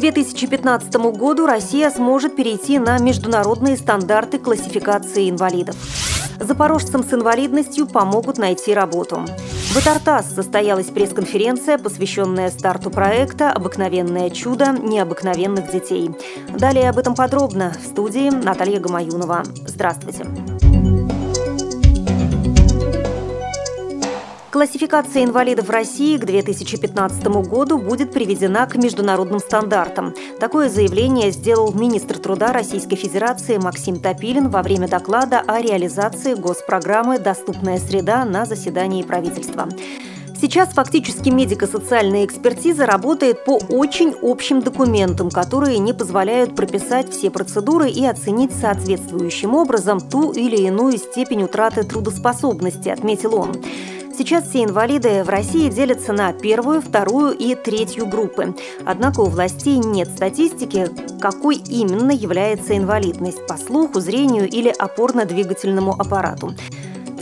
2015 году Россия сможет перейти на международные стандарты классификации инвалидов. Запорожцам с инвалидностью помогут найти работу. В Итартас состоялась пресс-конференция, посвященная старту проекта «Обыкновенное чудо необыкновенных детей». Далее об этом подробно в студии Наталья Гамаюнова. Здравствуйте. Классификация инвалидов России к 2015 году будет приведена к международным стандартам. Такое заявление сделал министр труда Российской Федерации Максим Топилин во время доклада о реализации госпрограммы «Доступная среда» на заседании правительства. Сейчас фактически медико-социальная экспертиза работает по очень общим документам, которые не позволяют прописать все процедуры и оценить соответствующим образом ту или иную степень утраты трудоспособности, отметил он. Сейчас все инвалиды в России делятся на первую, вторую и третью группы. Однако у властей нет статистики, какой именно является инвалидность по слуху, зрению или опорно-двигательному аппарату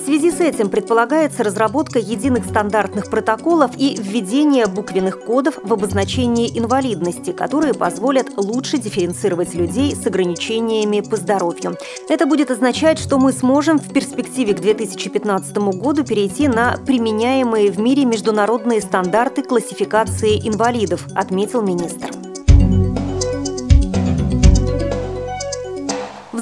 связи с этим предполагается разработка единых стандартных протоколов и введение буквенных кодов в обозначении инвалидности, которые позволят лучше дифференцировать людей с ограничениями по здоровью. Это будет означать, что мы сможем в перспективе к 2015 году перейти на применяемые в мире международные стандарты классификации инвалидов, отметил министр.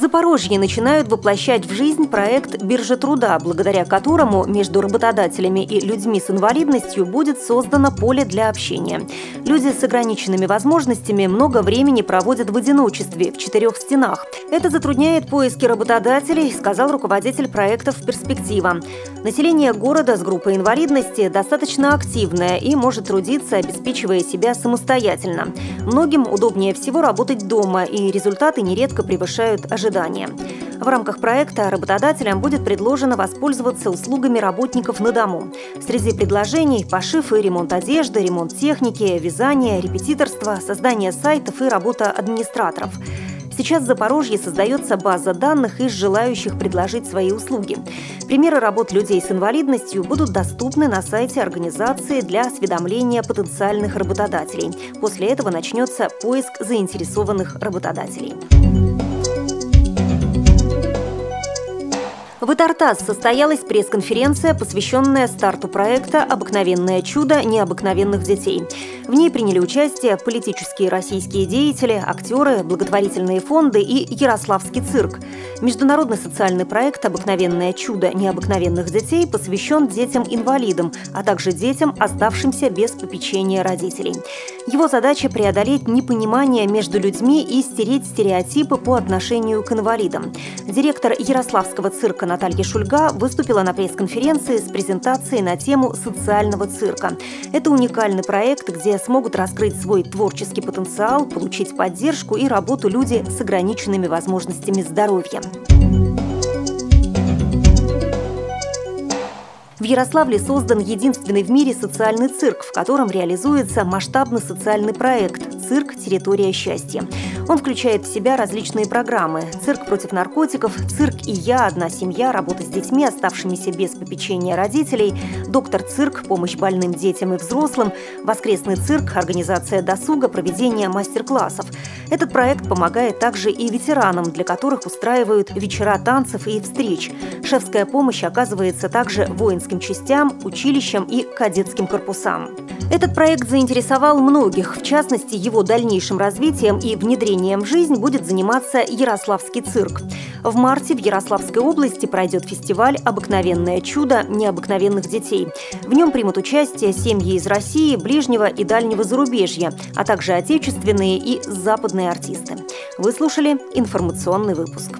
Запорожье начинают воплощать в жизнь проект «Биржа труда», благодаря которому между работодателями и людьми с инвалидностью будет создано поле для общения. Люди с ограниченными возможностями много времени проводят в одиночестве, в четырех стенах. Это затрудняет поиски работодателей, сказал руководитель проектов «Перспектива». Население города с группой инвалидности достаточно активное и может трудиться, обеспечивая себя самостоятельно. Многим удобнее всего работать дома, и результаты нередко превышают ожидания ожидания. В рамках проекта работодателям будет предложено воспользоваться услугами работников на дому. Среди предложений – пошив и ремонт одежды, ремонт техники, вязание, репетиторство, создание сайтов и работа администраторов. Сейчас в Запорожье создается база данных из желающих предложить свои услуги. Примеры работ людей с инвалидностью будут доступны на сайте организации для осведомления потенциальных работодателей. После этого начнется поиск заинтересованных работодателей. В Итартас состоялась пресс-конференция, посвященная старту проекта «Обыкновенное чудо необыкновенных детей». В ней приняли участие политические российские деятели, актеры, благотворительные фонды и Ярославский цирк. Международный социальный проект «Обыкновенное чудо необыкновенных детей» посвящен детям-инвалидам, а также детям, оставшимся без попечения родителей. Его задача – преодолеть непонимание между людьми и стереть стереотипы по отношению к инвалидам. Директор Ярославского цирка Наталья Шульга выступила на пресс-конференции с презентацией на тему социального цирка. Это уникальный проект, где смогут раскрыть свой творческий потенциал, получить поддержку и работу люди с ограниченными возможностями здоровья. В Ярославле создан единственный в мире социальный цирк, в котором реализуется масштабный социальный проект «Цирк. Территория счастья». Он включает в себя различные программы – цирк против наркотиков, цирк и я, одна семья, работа с детьми, оставшимися без попечения родителей, доктор-цирк, помощь больным детям и взрослым, воскресный цирк, организация досуга, проведение мастер-классов. Этот проект помогает также и ветеранам, для которых устраивают вечера танцев и встреч. Шефская помощь оказывается также воинским частям, училищам и кадетским корпусам. Этот проект заинтересовал многих, в частности, его дальнейшим развитием и внедрением в жизнь будет заниматься Ярославский цирк. В марте в Ярославской области пройдет фестиваль «Обыкновенное чудо необыкновенных детей». В нем примут участие семьи из России, ближнего и дальнего зарубежья, а также отечественные и западные артисты. Вы слушали информационный выпуск.